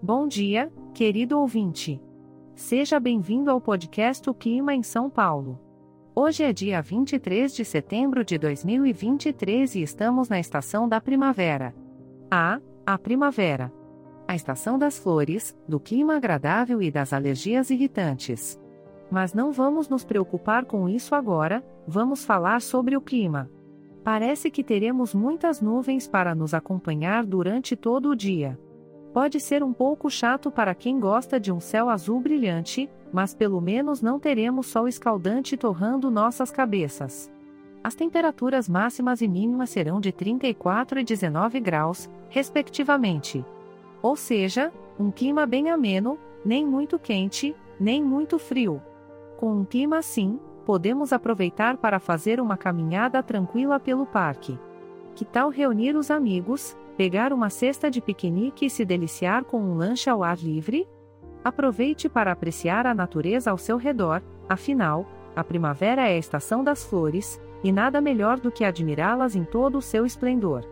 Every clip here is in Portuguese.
Bom dia, querido ouvinte. Seja bem-vindo ao podcast O Clima em São Paulo. Hoje é dia 23 de setembro de 2023 e estamos na estação da primavera. Ah, a primavera. A estação das flores, do clima agradável e das alergias irritantes. Mas não vamos nos preocupar com isso agora, vamos falar sobre o clima. Parece que teremos muitas nuvens para nos acompanhar durante todo o dia. Pode ser um pouco chato para quem gosta de um céu azul brilhante, mas pelo menos não teremos sol escaldante torrando nossas cabeças. As temperaturas máximas e mínimas serão de 34 e 19 graus, respectivamente. Ou seja, um clima bem ameno, nem muito quente, nem muito frio. Com um clima assim, podemos aproveitar para fazer uma caminhada tranquila pelo parque. Que tal reunir os amigos, Pegar uma cesta de piquenique e se deliciar com um lanche ao ar livre? Aproveite para apreciar a natureza ao seu redor, afinal, a primavera é a estação das flores, e nada melhor do que admirá-las em todo o seu esplendor.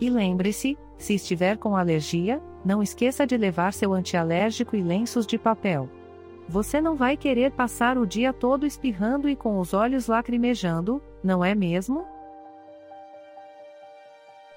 E lembre-se, se estiver com alergia, não esqueça de levar seu antialérgico e lenços de papel. Você não vai querer passar o dia todo espirrando e com os olhos lacrimejando, não é mesmo?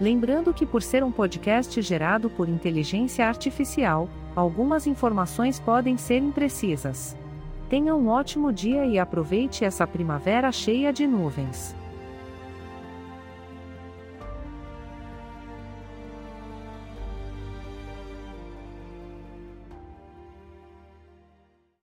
Lembrando que, por ser um podcast gerado por inteligência artificial, algumas informações podem ser imprecisas. Tenha um ótimo dia e aproveite essa primavera cheia de nuvens.